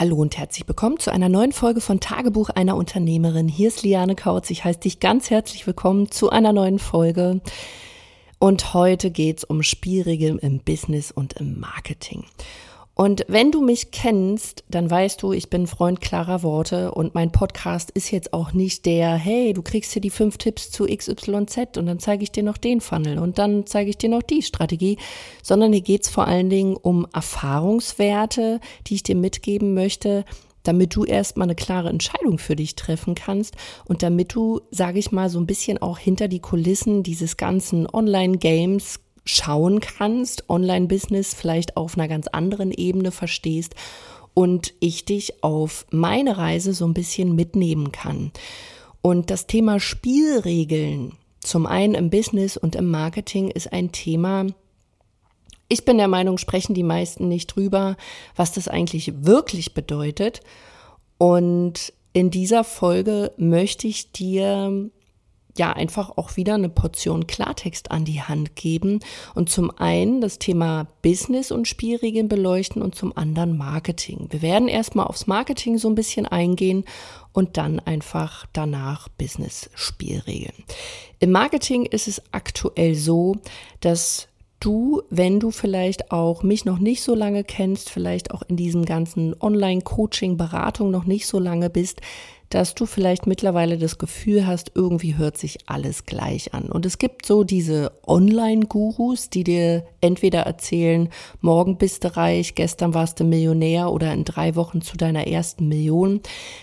Hallo und herzlich willkommen zu einer neuen Folge von Tagebuch einer Unternehmerin. Hier ist Liane Kautz. Ich heiße dich ganz herzlich willkommen zu einer neuen Folge. Und heute geht's um Spielregeln im Business und im Marketing. Und wenn du mich kennst, dann weißt du, ich bin Freund klarer Worte und mein Podcast ist jetzt auch nicht der, hey, du kriegst hier die fünf Tipps zu XYZ und dann zeige ich dir noch den Funnel und dann zeige ich dir noch die Strategie, sondern hier geht's vor allen Dingen um Erfahrungswerte, die ich dir mitgeben möchte, damit du erstmal eine klare Entscheidung für dich treffen kannst und damit du, sage ich mal, so ein bisschen auch hinter die Kulissen dieses ganzen Online-Games schauen kannst, Online-Business vielleicht auf einer ganz anderen Ebene verstehst und ich dich auf meine Reise so ein bisschen mitnehmen kann. Und das Thema Spielregeln, zum einen im Business und im Marketing, ist ein Thema, ich bin der Meinung, sprechen die meisten nicht drüber, was das eigentlich wirklich bedeutet. Und in dieser Folge möchte ich dir ja einfach auch wieder eine Portion Klartext an die Hand geben und zum einen das Thema Business und Spielregeln beleuchten und zum anderen Marketing. Wir werden erstmal aufs Marketing so ein bisschen eingehen und dann einfach danach Business Spielregeln. Im Marketing ist es aktuell so, dass du, wenn du vielleicht auch mich noch nicht so lange kennst, vielleicht auch in diesem ganzen Online-Coaching-Beratung noch nicht so lange bist, dass du vielleicht mittlerweile das Gefühl hast, irgendwie hört sich alles gleich an. Und es gibt so diese Online-Gurus, die dir entweder erzählen, morgen bist du reich, gestern warst du Millionär oder in drei Wochen zu deiner ersten Million.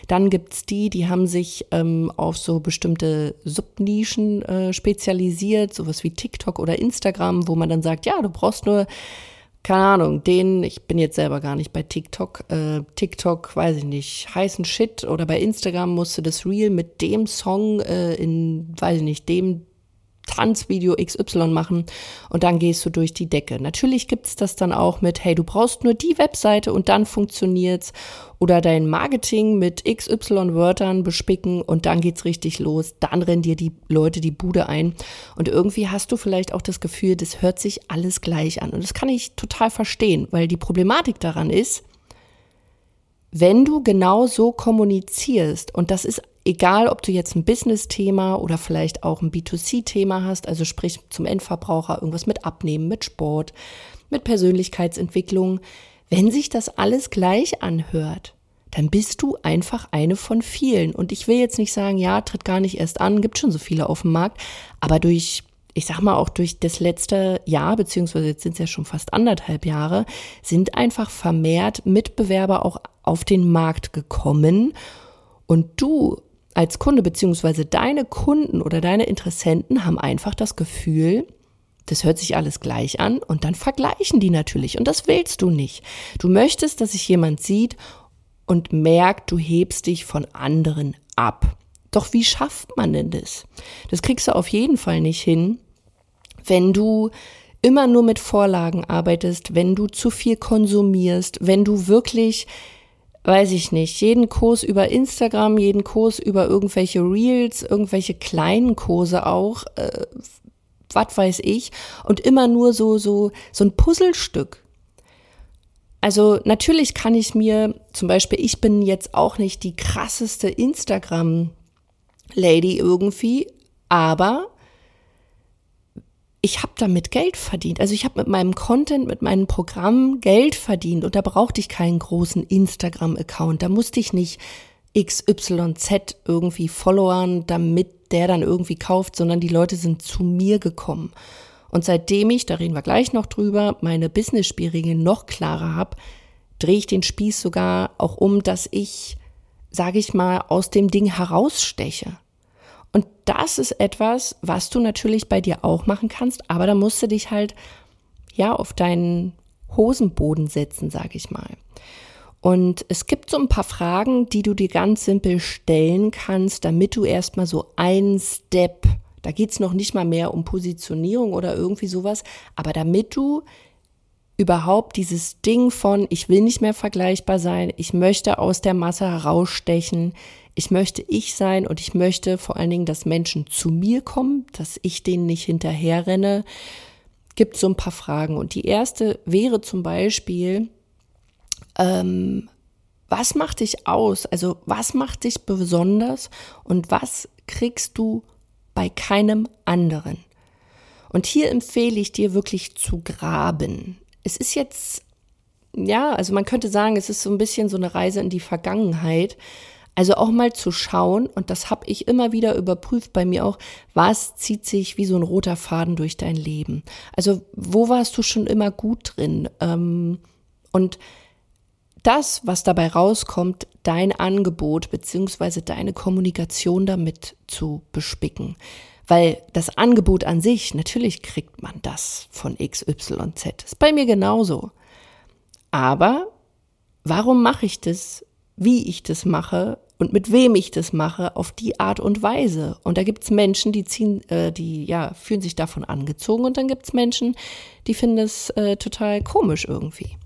Dann gibt's die, die haben sich ähm, auf so bestimmte Subnischen äh, spezialisiert, sowas wie TikTok oder Instagram, wo man dann sagt, ja, du brauchst nur keine Ahnung, den, ich bin jetzt selber gar nicht bei TikTok, äh, TikTok, weiß ich nicht, heißen Shit oder bei Instagram musste das Reel mit dem Song äh, in, weiß ich nicht, dem Tanzvideo XY machen und dann gehst du durch die Decke. Natürlich gibt's das dann auch mit, hey, du brauchst nur die Webseite und dann funktioniert's oder dein Marketing mit XY Wörtern bespicken und dann geht's richtig los. Dann rennen dir die Leute die Bude ein und irgendwie hast du vielleicht auch das Gefühl, das hört sich alles gleich an und das kann ich total verstehen, weil die Problematik daran ist, wenn du genau so kommunizierst, und das ist egal, ob du jetzt ein Business-Thema oder vielleicht auch ein B2C-Thema hast, also sprich zum Endverbraucher, irgendwas mit Abnehmen, mit Sport, mit Persönlichkeitsentwicklung, wenn sich das alles gleich anhört, dann bist du einfach eine von vielen. Und ich will jetzt nicht sagen, ja, tritt gar nicht erst an, gibt schon so viele auf dem Markt, aber durch ich sag mal auch durch das letzte Jahr, beziehungsweise jetzt sind es ja schon fast anderthalb Jahre, sind einfach vermehrt Mitbewerber auch auf den Markt gekommen. Und du als Kunde, beziehungsweise deine Kunden oder deine Interessenten haben einfach das Gefühl, das hört sich alles gleich an und dann vergleichen die natürlich. Und das willst du nicht. Du möchtest, dass sich jemand sieht und merkt, du hebst dich von anderen ab. Doch wie schafft man denn das? Das kriegst du auf jeden Fall nicht hin, wenn du immer nur mit Vorlagen arbeitest, wenn du zu viel konsumierst, wenn du wirklich, weiß ich nicht, jeden Kurs über Instagram, jeden Kurs über irgendwelche Reels, irgendwelche kleinen Kurse auch, äh, was weiß ich, und immer nur so, so, so ein Puzzlestück. Also natürlich kann ich mir, zum Beispiel, ich bin jetzt auch nicht die krasseste Instagram-Lady irgendwie, aber ich habe damit Geld verdient. Also ich habe mit meinem Content, mit meinem Programm Geld verdient und da brauchte ich keinen großen Instagram-Account. Da musste ich nicht XYZ irgendwie followern, damit der dann irgendwie kauft, sondern die Leute sind zu mir gekommen. Und seitdem ich, da reden wir gleich noch drüber, meine Business-Spielregeln noch klarer habe, drehe ich den Spieß sogar auch um, dass ich, sage ich mal, aus dem Ding heraussteche. Und das ist etwas, was du natürlich bei dir auch machen kannst, aber da musst du dich halt ja auf deinen Hosenboden setzen, sag ich mal. Und es gibt so ein paar Fragen, die du dir ganz simpel stellen kannst, damit du erstmal so ein Step, da geht's noch nicht mal mehr um Positionierung oder irgendwie sowas, aber damit du überhaupt dieses Ding von, ich will nicht mehr vergleichbar sein, ich möchte aus der Masse herausstechen, ich möchte ich sein und ich möchte vor allen Dingen, dass Menschen zu mir kommen, dass ich denen nicht hinterherrenne, gibt so ein paar Fragen. Und die erste wäre zum Beispiel, ähm, Was macht dich aus? Also was macht dich besonders und was kriegst du bei keinem anderen? Und hier empfehle ich dir wirklich zu graben. Es ist jetzt, ja, also man könnte sagen, es ist so ein bisschen so eine Reise in die Vergangenheit. Also auch mal zu schauen, und das habe ich immer wieder überprüft bei mir auch, was zieht sich wie so ein roter Faden durch dein Leben? Also wo warst du schon immer gut drin? Ähm, und das, was dabei rauskommt, dein Angebot beziehungsweise deine Kommunikation damit zu bespicken. Weil das Angebot an sich, natürlich kriegt man das von XYZ. Ist bei mir genauso. Aber warum mache ich das, wie ich das mache und mit wem ich das mache, auf die Art und Weise? Und da gibt es Menschen, die ziehen, äh, die ja, fühlen sich davon angezogen und dann gibt es Menschen, die finden es äh, total komisch irgendwie.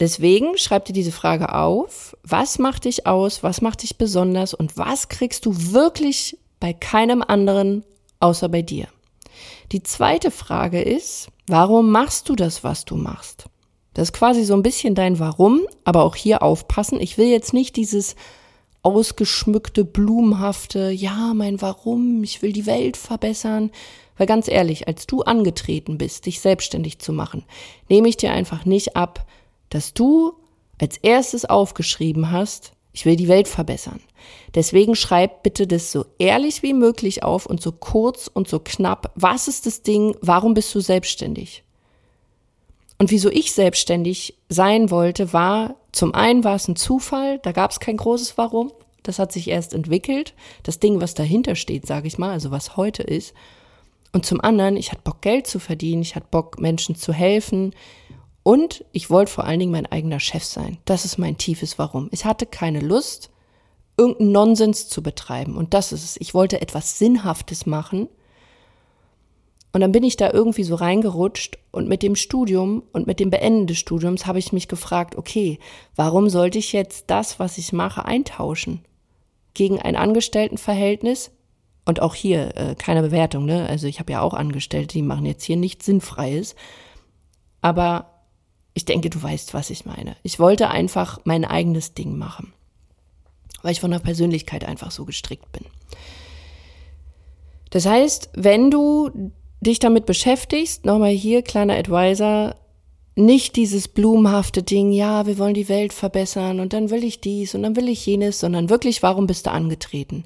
Deswegen schreib dir diese Frage auf. Was macht dich aus? Was macht dich besonders? Und was kriegst du wirklich bei keinem anderen außer bei dir? Die zweite Frage ist, warum machst du das, was du machst? Das ist quasi so ein bisschen dein Warum, aber auch hier aufpassen. Ich will jetzt nicht dieses ausgeschmückte, blumenhafte, ja, mein Warum, ich will die Welt verbessern. Weil ganz ehrlich, als du angetreten bist, dich selbstständig zu machen, nehme ich dir einfach nicht ab, dass du als erstes aufgeschrieben hast, ich will die Welt verbessern. Deswegen schreib bitte das so ehrlich wie möglich auf und so kurz und so knapp. Was ist das Ding? Warum bist du selbstständig? Und wieso ich selbstständig sein wollte, war, zum einen war es ein Zufall, da gab es kein großes Warum. Das hat sich erst entwickelt. Das Ding, was dahinter steht, sage ich mal, also was heute ist. Und zum anderen, ich hatte Bock, Geld zu verdienen, ich hatte Bock, Menschen zu helfen. Und ich wollte vor allen Dingen mein eigener Chef sein. Das ist mein tiefes Warum. Ich hatte keine Lust, irgendeinen Nonsens zu betreiben. Und das ist es. Ich wollte etwas Sinnhaftes machen. Und dann bin ich da irgendwie so reingerutscht und mit dem Studium und mit dem Beenden des Studiums habe ich mich gefragt, okay, warum sollte ich jetzt das, was ich mache, eintauschen? Gegen ein Angestelltenverhältnis? Und auch hier äh, keine Bewertung, ne? Also ich habe ja auch Angestellte, die machen jetzt hier nichts Sinnfreies. Aber ich denke, du weißt, was ich meine. Ich wollte einfach mein eigenes Ding machen, weil ich von der Persönlichkeit einfach so gestrickt bin. Das heißt, wenn du dich damit beschäftigst, nochmal hier, kleiner Advisor, nicht dieses blumenhafte Ding, ja, wir wollen die Welt verbessern und dann will ich dies und dann will ich jenes, sondern wirklich, warum bist du angetreten?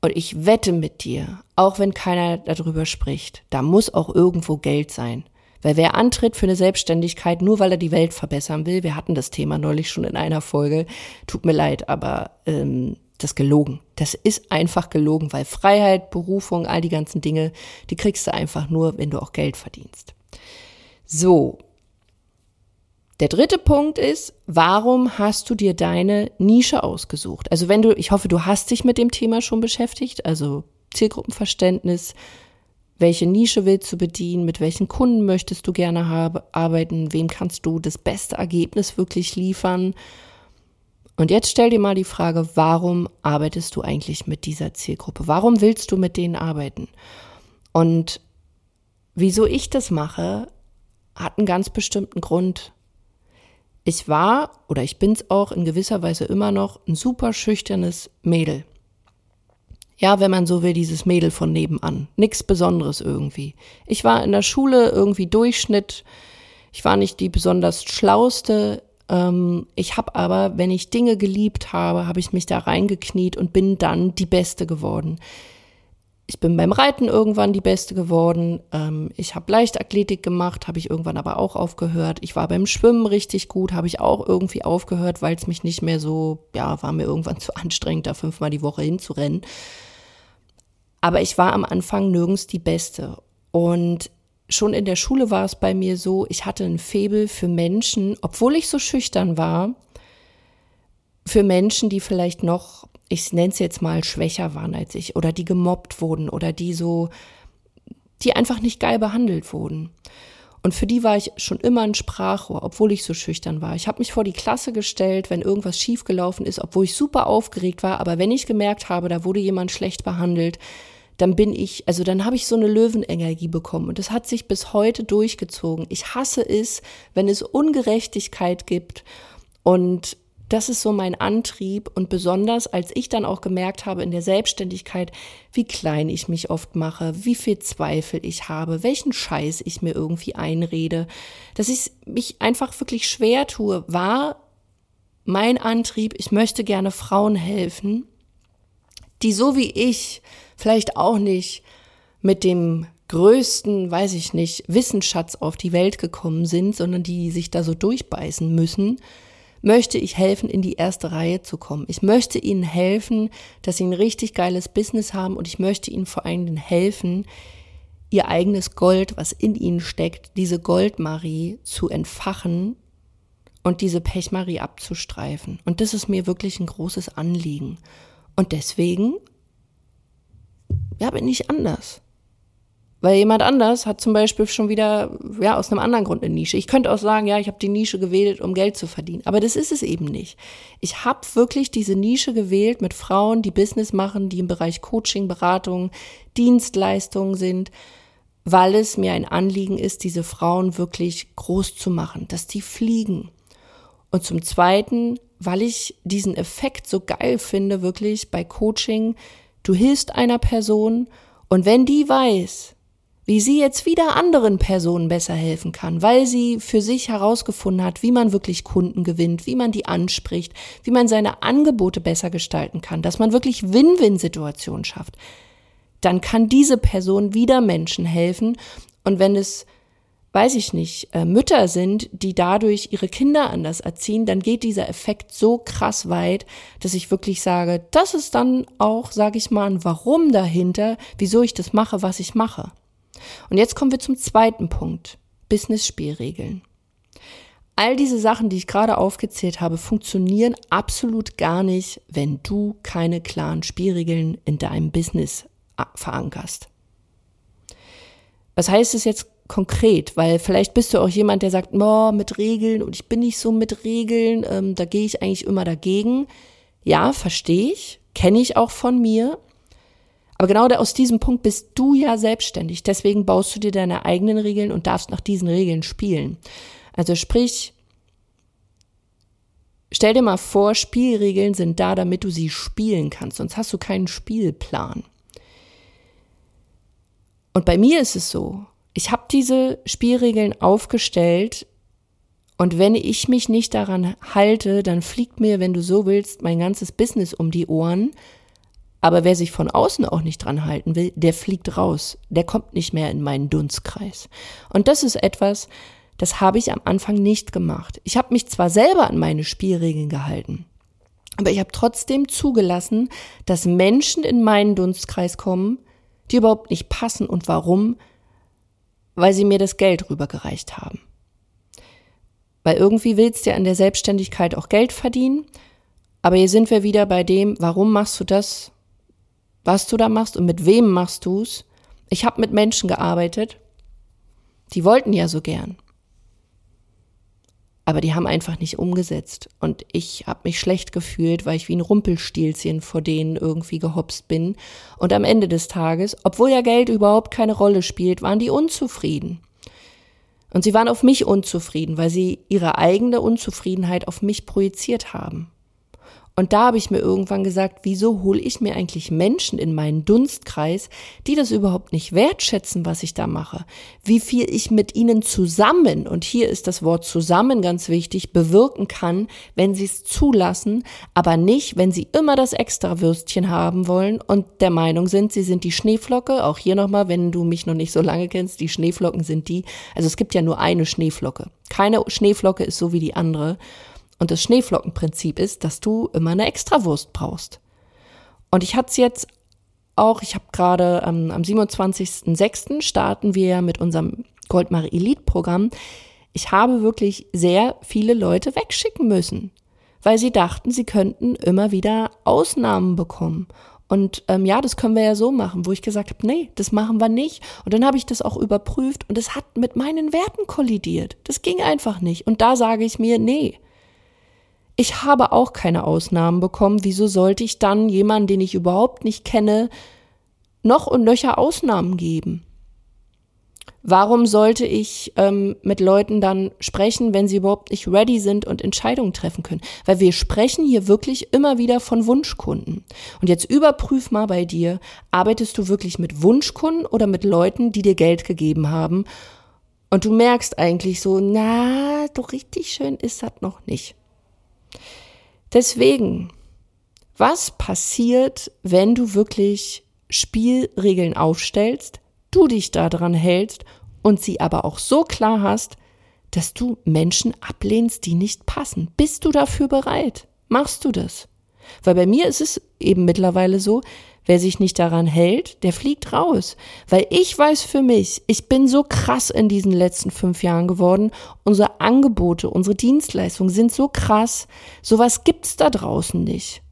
Und ich wette mit dir, auch wenn keiner darüber spricht, da muss auch irgendwo Geld sein. Weil wer antritt für eine Selbstständigkeit, nur weil er die Welt verbessern will, wir hatten das Thema neulich schon in einer Folge, tut mir leid, aber ähm, das gelogen. Das ist einfach gelogen, weil Freiheit, Berufung, all die ganzen Dinge, die kriegst du einfach nur, wenn du auch Geld verdienst. So. Der dritte Punkt ist, warum hast du dir deine Nische ausgesucht? Also wenn du, ich hoffe, du hast dich mit dem Thema schon beschäftigt, also Zielgruppenverständnis, welche Nische willst du bedienen? Mit welchen Kunden möchtest du gerne habe, arbeiten? Wem kannst du das beste Ergebnis wirklich liefern? Und jetzt stell dir mal die Frage, warum arbeitest du eigentlich mit dieser Zielgruppe? Warum willst du mit denen arbeiten? Und wieso ich das mache, hat einen ganz bestimmten Grund. Ich war oder ich bin es auch in gewisser Weise immer noch ein super schüchternes Mädel ja, wenn man so will, dieses Mädel von nebenan. Nix Besonderes irgendwie. Ich war in der Schule irgendwie Durchschnitt. Ich war nicht die besonders schlauste. Ähm, ich habe aber, wenn ich Dinge geliebt habe, habe ich mich da reingekniet und bin dann die Beste geworden. Ich bin beim Reiten irgendwann die Beste geworden. Ähm, ich habe Leichtathletik gemacht, habe ich irgendwann aber auch aufgehört. Ich war beim Schwimmen richtig gut, habe ich auch irgendwie aufgehört, weil es mich nicht mehr so, ja, war mir irgendwann zu anstrengend, da fünfmal die Woche hinzurennen. Aber ich war am Anfang nirgends die Beste. Und schon in der Schule war es bei mir so, ich hatte ein Febel für Menschen, obwohl ich so schüchtern war, für Menschen, die vielleicht noch, ich nenne es jetzt mal, schwächer waren als ich oder die gemobbt wurden oder die so, die einfach nicht geil behandelt wurden. Und für die war ich schon immer ein Sprachrohr, obwohl ich so schüchtern war. Ich habe mich vor die Klasse gestellt, wenn irgendwas schiefgelaufen ist, obwohl ich super aufgeregt war. Aber wenn ich gemerkt habe, da wurde jemand schlecht behandelt, dann bin ich, also dann habe ich so eine Löwenenergie bekommen und das hat sich bis heute durchgezogen. Ich hasse es, wenn es Ungerechtigkeit gibt Und das ist so mein Antrieb und besonders als ich dann auch gemerkt habe in der Selbstständigkeit, wie klein ich mich oft mache, wie viel Zweifel ich habe, welchen Scheiß ich mir irgendwie einrede, dass ich mich einfach wirklich schwer tue, war mein Antrieb, ich möchte gerne Frauen helfen, die so wie ich vielleicht auch nicht mit dem größten, weiß ich nicht, Wissensschatz auf die Welt gekommen sind, sondern die sich da so durchbeißen müssen, möchte ich helfen, in die erste Reihe zu kommen. Ich möchte ihnen helfen, dass sie ein richtig geiles Business haben und ich möchte ihnen vor allen Dingen helfen, ihr eigenes Gold, was in ihnen steckt, diese Goldmarie zu entfachen und diese Pechmarie abzustreifen. Und das ist mir wirklich ein großes Anliegen. Und deswegen, ja, bin ich anders. Weil jemand anders hat zum Beispiel schon wieder, ja, aus einem anderen Grund eine Nische. Ich könnte auch sagen, ja, ich habe die Nische gewählt, um Geld zu verdienen. Aber das ist es eben nicht. Ich habe wirklich diese Nische gewählt mit Frauen, die Business machen, die im Bereich Coaching, Beratung, Dienstleistungen sind, weil es mir ein Anliegen ist, diese Frauen wirklich groß zu machen, dass die fliegen. Und zum Zweiten, weil ich diesen Effekt so geil finde, wirklich bei Coaching, du hilfst einer Person und wenn die weiß, wie sie jetzt wieder anderen Personen besser helfen kann, weil sie für sich herausgefunden hat, wie man wirklich Kunden gewinnt, wie man die anspricht, wie man seine Angebote besser gestalten kann, dass man wirklich Win-Win-Situationen schafft, dann kann diese Person wieder Menschen helfen. Und wenn es, weiß ich nicht, äh, Mütter sind, die dadurch ihre Kinder anders erziehen, dann geht dieser Effekt so krass weit, dass ich wirklich sage, das ist dann auch, sage ich mal, ein Warum dahinter, wieso ich das mache, was ich mache. Und jetzt kommen wir zum zweiten Punkt. Business-Spielregeln. All diese Sachen, die ich gerade aufgezählt habe, funktionieren absolut gar nicht, wenn du keine klaren Spielregeln in deinem Business äh, verankerst. Was heißt es jetzt konkret? Weil vielleicht bist du auch jemand, der sagt, oh, mit Regeln und ich bin nicht so mit Regeln, ähm, da gehe ich eigentlich immer dagegen. Ja, verstehe ich, kenne ich auch von mir. Aber genau aus diesem Punkt bist du ja selbstständig. Deswegen baust du dir deine eigenen Regeln und darfst nach diesen Regeln spielen. Also sprich, stell dir mal vor, Spielregeln sind da, damit du sie spielen kannst. Sonst hast du keinen Spielplan. Und bei mir ist es so, ich habe diese Spielregeln aufgestellt und wenn ich mich nicht daran halte, dann fliegt mir, wenn du so willst, mein ganzes Business um die Ohren, aber wer sich von außen auch nicht dran halten will, der fliegt raus. Der kommt nicht mehr in meinen Dunstkreis. Und das ist etwas, das habe ich am Anfang nicht gemacht. Ich habe mich zwar selber an meine Spielregeln gehalten, aber ich habe trotzdem zugelassen, dass Menschen in meinen Dunstkreis kommen, die überhaupt nicht passen. Und warum? Weil sie mir das Geld rübergereicht haben. Weil irgendwie willst du an der Selbstständigkeit auch Geld verdienen. Aber hier sind wir wieder bei dem, warum machst du das, was du da machst und mit wem machst du's. Ich habe mit Menschen gearbeitet, die wollten ja so gern. Aber die haben einfach nicht umgesetzt. Und ich habe mich schlecht gefühlt, weil ich wie ein Rumpelstilzchen vor denen irgendwie gehopst bin. Und am Ende des Tages, obwohl ja Geld überhaupt keine Rolle spielt, waren die unzufrieden. Und sie waren auf mich unzufrieden, weil sie ihre eigene Unzufriedenheit auf mich projiziert haben. Und da habe ich mir irgendwann gesagt, wieso hole ich mir eigentlich Menschen in meinen Dunstkreis, die das überhaupt nicht wertschätzen, was ich da mache? Wie viel ich mit ihnen zusammen, und hier ist das Wort zusammen ganz wichtig, bewirken kann, wenn sie es zulassen, aber nicht, wenn sie immer das Extrawürstchen haben wollen und der Meinung sind, sie sind die Schneeflocke. Auch hier nochmal, wenn du mich noch nicht so lange kennst, die Schneeflocken sind die. Also es gibt ja nur eine Schneeflocke. Keine Schneeflocke ist so wie die andere. Und das Schneeflockenprinzip ist, dass du immer eine Extrawurst brauchst. Und ich hatte es jetzt auch, ich habe gerade ähm, am 27.06. starten wir mit unserem Goldmar Elite Programm. Ich habe wirklich sehr viele Leute wegschicken müssen, weil sie dachten, sie könnten immer wieder Ausnahmen bekommen. Und ähm, ja, das können wir ja so machen, wo ich gesagt habe, nee, das machen wir nicht. Und dann habe ich das auch überprüft und es hat mit meinen Werten kollidiert. Das ging einfach nicht. Und da sage ich mir, nee, ich habe auch keine Ausnahmen bekommen. Wieso sollte ich dann jemanden, den ich überhaupt nicht kenne, noch und nöcher Ausnahmen geben? Warum sollte ich ähm, mit Leuten dann sprechen, wenn sie überhaupt nicht ready sind und Entscheidungen treffen können? Weil wir sprechen hier wirklich immer wieder von Wunschkunden. Und jetzt überprüf mal bei dir, arbeitest du wirklich mit Wunschkunden oder mit Leuten, die dir Geld gegeben haben? Und du merkst eigentlich so, na, doch richtig schön ist das noch nicht. Deswegen, was passiert, wenn du wirklich Spielregeln aufstellst, du dich daran hältst und sie aber auch so klar hast, dass du Menschen ablehnst, die nicht passen. Bist du dafür bereit? Machst du das? Weil bei mir ist es eben mittlerweile so, wer sich nicht daran hält, der fliegt raus. Weil ich weiß für mich, ich bin so krass in diesen letzten fünf Jahren geworden. Unsere Angebote, unsere Dienstleistungen sind so krass. Sowas gibt's da draußen nicht.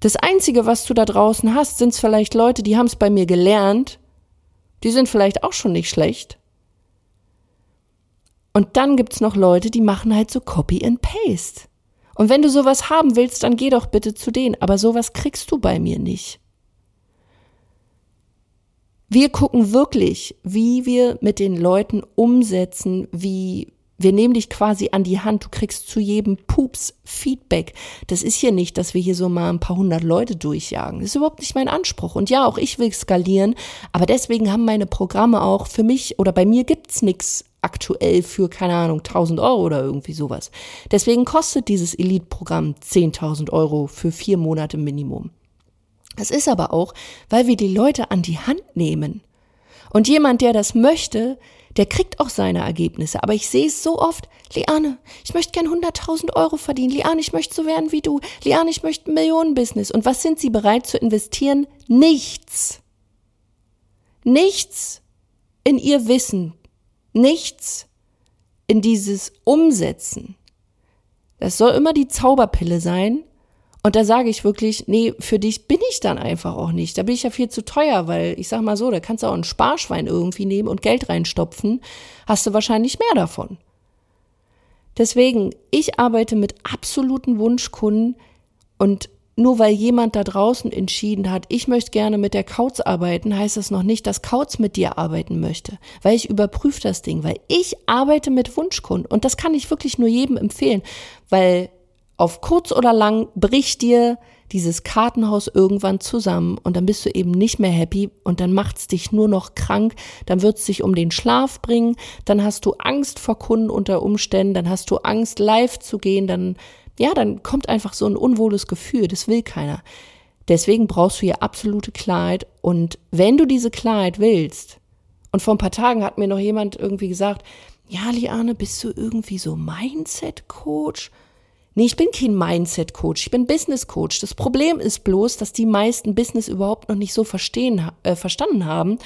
Das Einzige, was du da draußen hast, sind vielleicht Leute, die haben es bei mir gelernt die sind vielleicht auch schon nicht schlecht. Und dann gibt's noch Leute, die machen halt so Copy and Paste. Und wenn du sowas haben willst, dann geh doch bitte zu denen. Aber sowas kriegst du bei mir nicht. Wir gucken wirklich, wie wir mit den Leuten umsetzen, wie wir nehmen dich quasi an die Hand. Du kriegst zu jedem Pups Feedback. Das ist hier nicht, dass wir hier so mal ein paar hundert Leute durchjagen. Das ist überhaupt nicht mein Anspruch. Und ja, auch ich will skalieren. Aber deswegen haben meine Programme auch für mich oder bei mir gibt's nix aktuell für, keine Ahnung, 1000 Euro oder irgendwie sowas. Deswegen kostet dieses Elite-Programm 10.000 Euro für vier Monate Minimum. Das ist aber auch, weil wir die Leute an die Hand nehmen. Und jemand, der das möchte, der kriegt auch seine Ergebnisse. Aber ich sehe es so oft, Liane, ich möchte gern 100.000 Euro verdienen. Liane, ich möchte so werden wie du. Liane, ich möchte ein Millionenbusiness. Und was sind sie bereit zu investieren? Nichts. Nichts in ihr Wissen. Nichts in dieses Umsetzen. Das soll immer die Zauberpille sein, und da sage ich wirklich, nee, für dich bin ich dann einfach auch nicht. Da bin ich ja viel zu teuer, weil ich sag mal so, da kannst du auch ein Sparschwein irgendwie nehmen und Geld reinstopfen, hast du wahrscheinlich mehr davon. Deswegen, ich arbeite mit absoluten Wunschkunden und nur weil jemand da draußen entschieden hat, ich möchte gerne mit der Kauz arbeiten, heißt das noch nicht, dass Kauz mit dir arbeiten möchte. Weil ich überprüfe das Ding, weil ich arbeite mit Wunschkunden. Und das kann ich wirklich nur jedem empfehlen, weil auf kurz oder lang bricht dir dieses Kartenhaus irgendwann zusammen und dann bist du eben nicht mehr happy und dann macht's dich nur noch krank, dann wird's dich um den Schlaf bringen, dann hast du Angst vor Kunden unter Umständen, dann hast du Angst live zu gehen, dann ja, dann kommt einfach so ein unwohles Gefühl, das will keiner. Deswegen brauchst du hier absolute Klarheit und wenn du diese Klarheit willst, und vor ein paar Tagen hat mir noch jemand irgendwie gesagt, ja, Liane, bist du irgendwie so Mindset Coach? Nee, ich bin kein Mindset-Coach, ich bin Business-Coach. Das Problem ist bloß, dass die meisten Business überhaupt noch nicht so verstehen, äh, verstanden haben,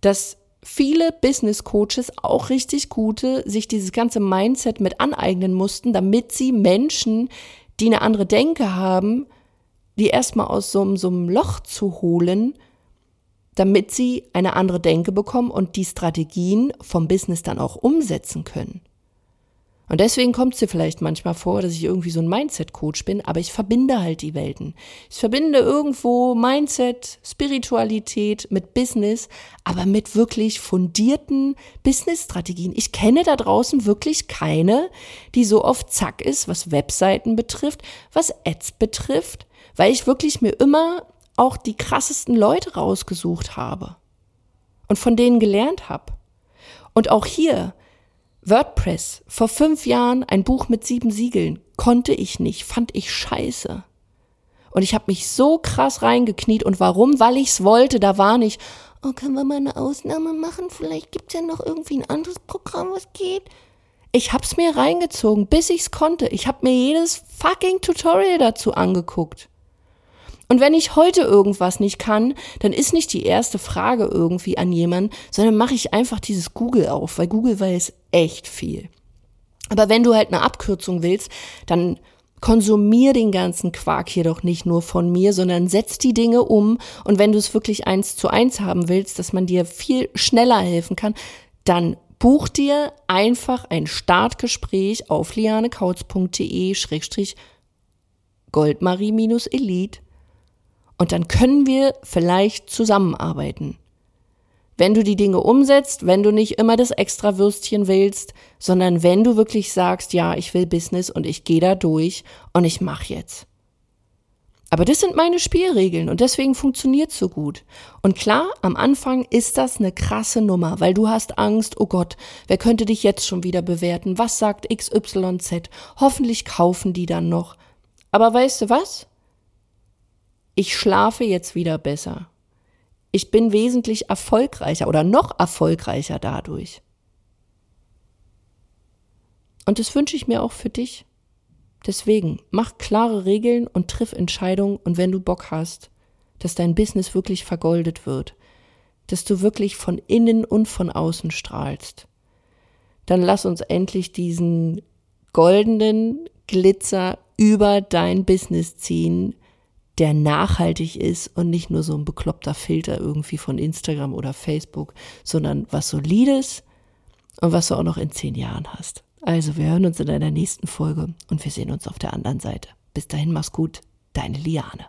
dass viele Business-Coaches, auch richtig gute, sich dieses ganze Mindset mit aneignen mussten, damit sie Menschen, die eine andere Denke haben, die erstmal aus so, so einem Loch zu holen, damit sie eine andere Denke bekommen und die Strategien vom Business dann auch umsetzen können. Und deswegen kommt es dir vielleicht manchmal vor, dass ich irgendwie so ein Mindset-Coach bin, aber ich verbinde halt die Welten. Ich verbinde irgendwo Mindset, Spiritualität mit Business, aber mit wirklich fundierten Business-Strategien. Ich kenne da draußen wirklich keine, die so oft zack ist, was Webseiten betrifft, was Ads betrifft, weil ich wirklich mir immer auch die krassesten Leute rausgesucht habe und von denen gelernt habe. Und auch hier, WordPress, vor fünf Jahren ein Buch mit sieben Siegeln, konnte ich nicht, fand ich scheiße. Und ich habe mich so krass reingekniet. Und warum? Weil ich's wollte. Da war nicht, oh, können wir mal eine Ausnahme machen? Vielleicht gibt's ja noch irgendwie ein anderes Programm, was geht. Ich hab's mir reingezogen, bis ich's konnte. Ich hab mir jedes fucking Tutorial dazu angeguckt. Und wenn ich heute irgendwas nicht kann, dann ist nicht die erste Frage irgendwie an jemanden, sondern mache ich einfach dieses Google auf, weil Google weiß echt viel. Aber wenn du halt eine Abkürzung willst, dann konsumier den ganzen Quark hier doch nicht nur von mir, sondern setz die Dinge um. Und wenn du es wirklich eins zu eins haben willst, dass man dir viel schneller helfen kann, dann buch dir einfach ein Startgespräch auf lianekautz.de-goldmarie-elite und dann können wir vielleicht zusammenarbeiten. Wenn du die Dinge umsetzt, wenn du nicht immer das extra Würstchen willst, sondern wenn du wirklich sagst, ja, ich will Business und ich gehe da durch und ich mache jetzt. Aber das sind meine Spielregeln und deswegen funktioniert so gut. Und klar, am Anfang ist das eine krasse Nummer, weil du hast Angst, oh Gott, wer könnte dich jetzt schon wieder bewerten? Was sagt XYZ? Hoffentlich kaufen die dann noch. Aber weißt du was? Ich schlafe jetzt wieder besser. Ich bin wesentlich erfolgreicher oder noch erfolgreicher dadurch. Und das wünsche ich mir auch für dich. Deswegen mach klare Regeln und triff Entscheidungen und wenn du Bock hast, dass dein Business wirklich vergoldet wird, dass du wirklich von innen und von außen strahlst, dann lass uns endlich diesen goldenen Glitzer über dein Business ziehen, der nachhaltig ist und nicht nur so ein bekloppter Filter irgendwie von Instagram oder Facebook, sondern was solides und was du auch noch in zehn Jahren hast. Also, wir hören uns in einer nächsten Folge und wir sehen uns auf der anderen Seite. Bis dahin, mach's gut, deine Liane.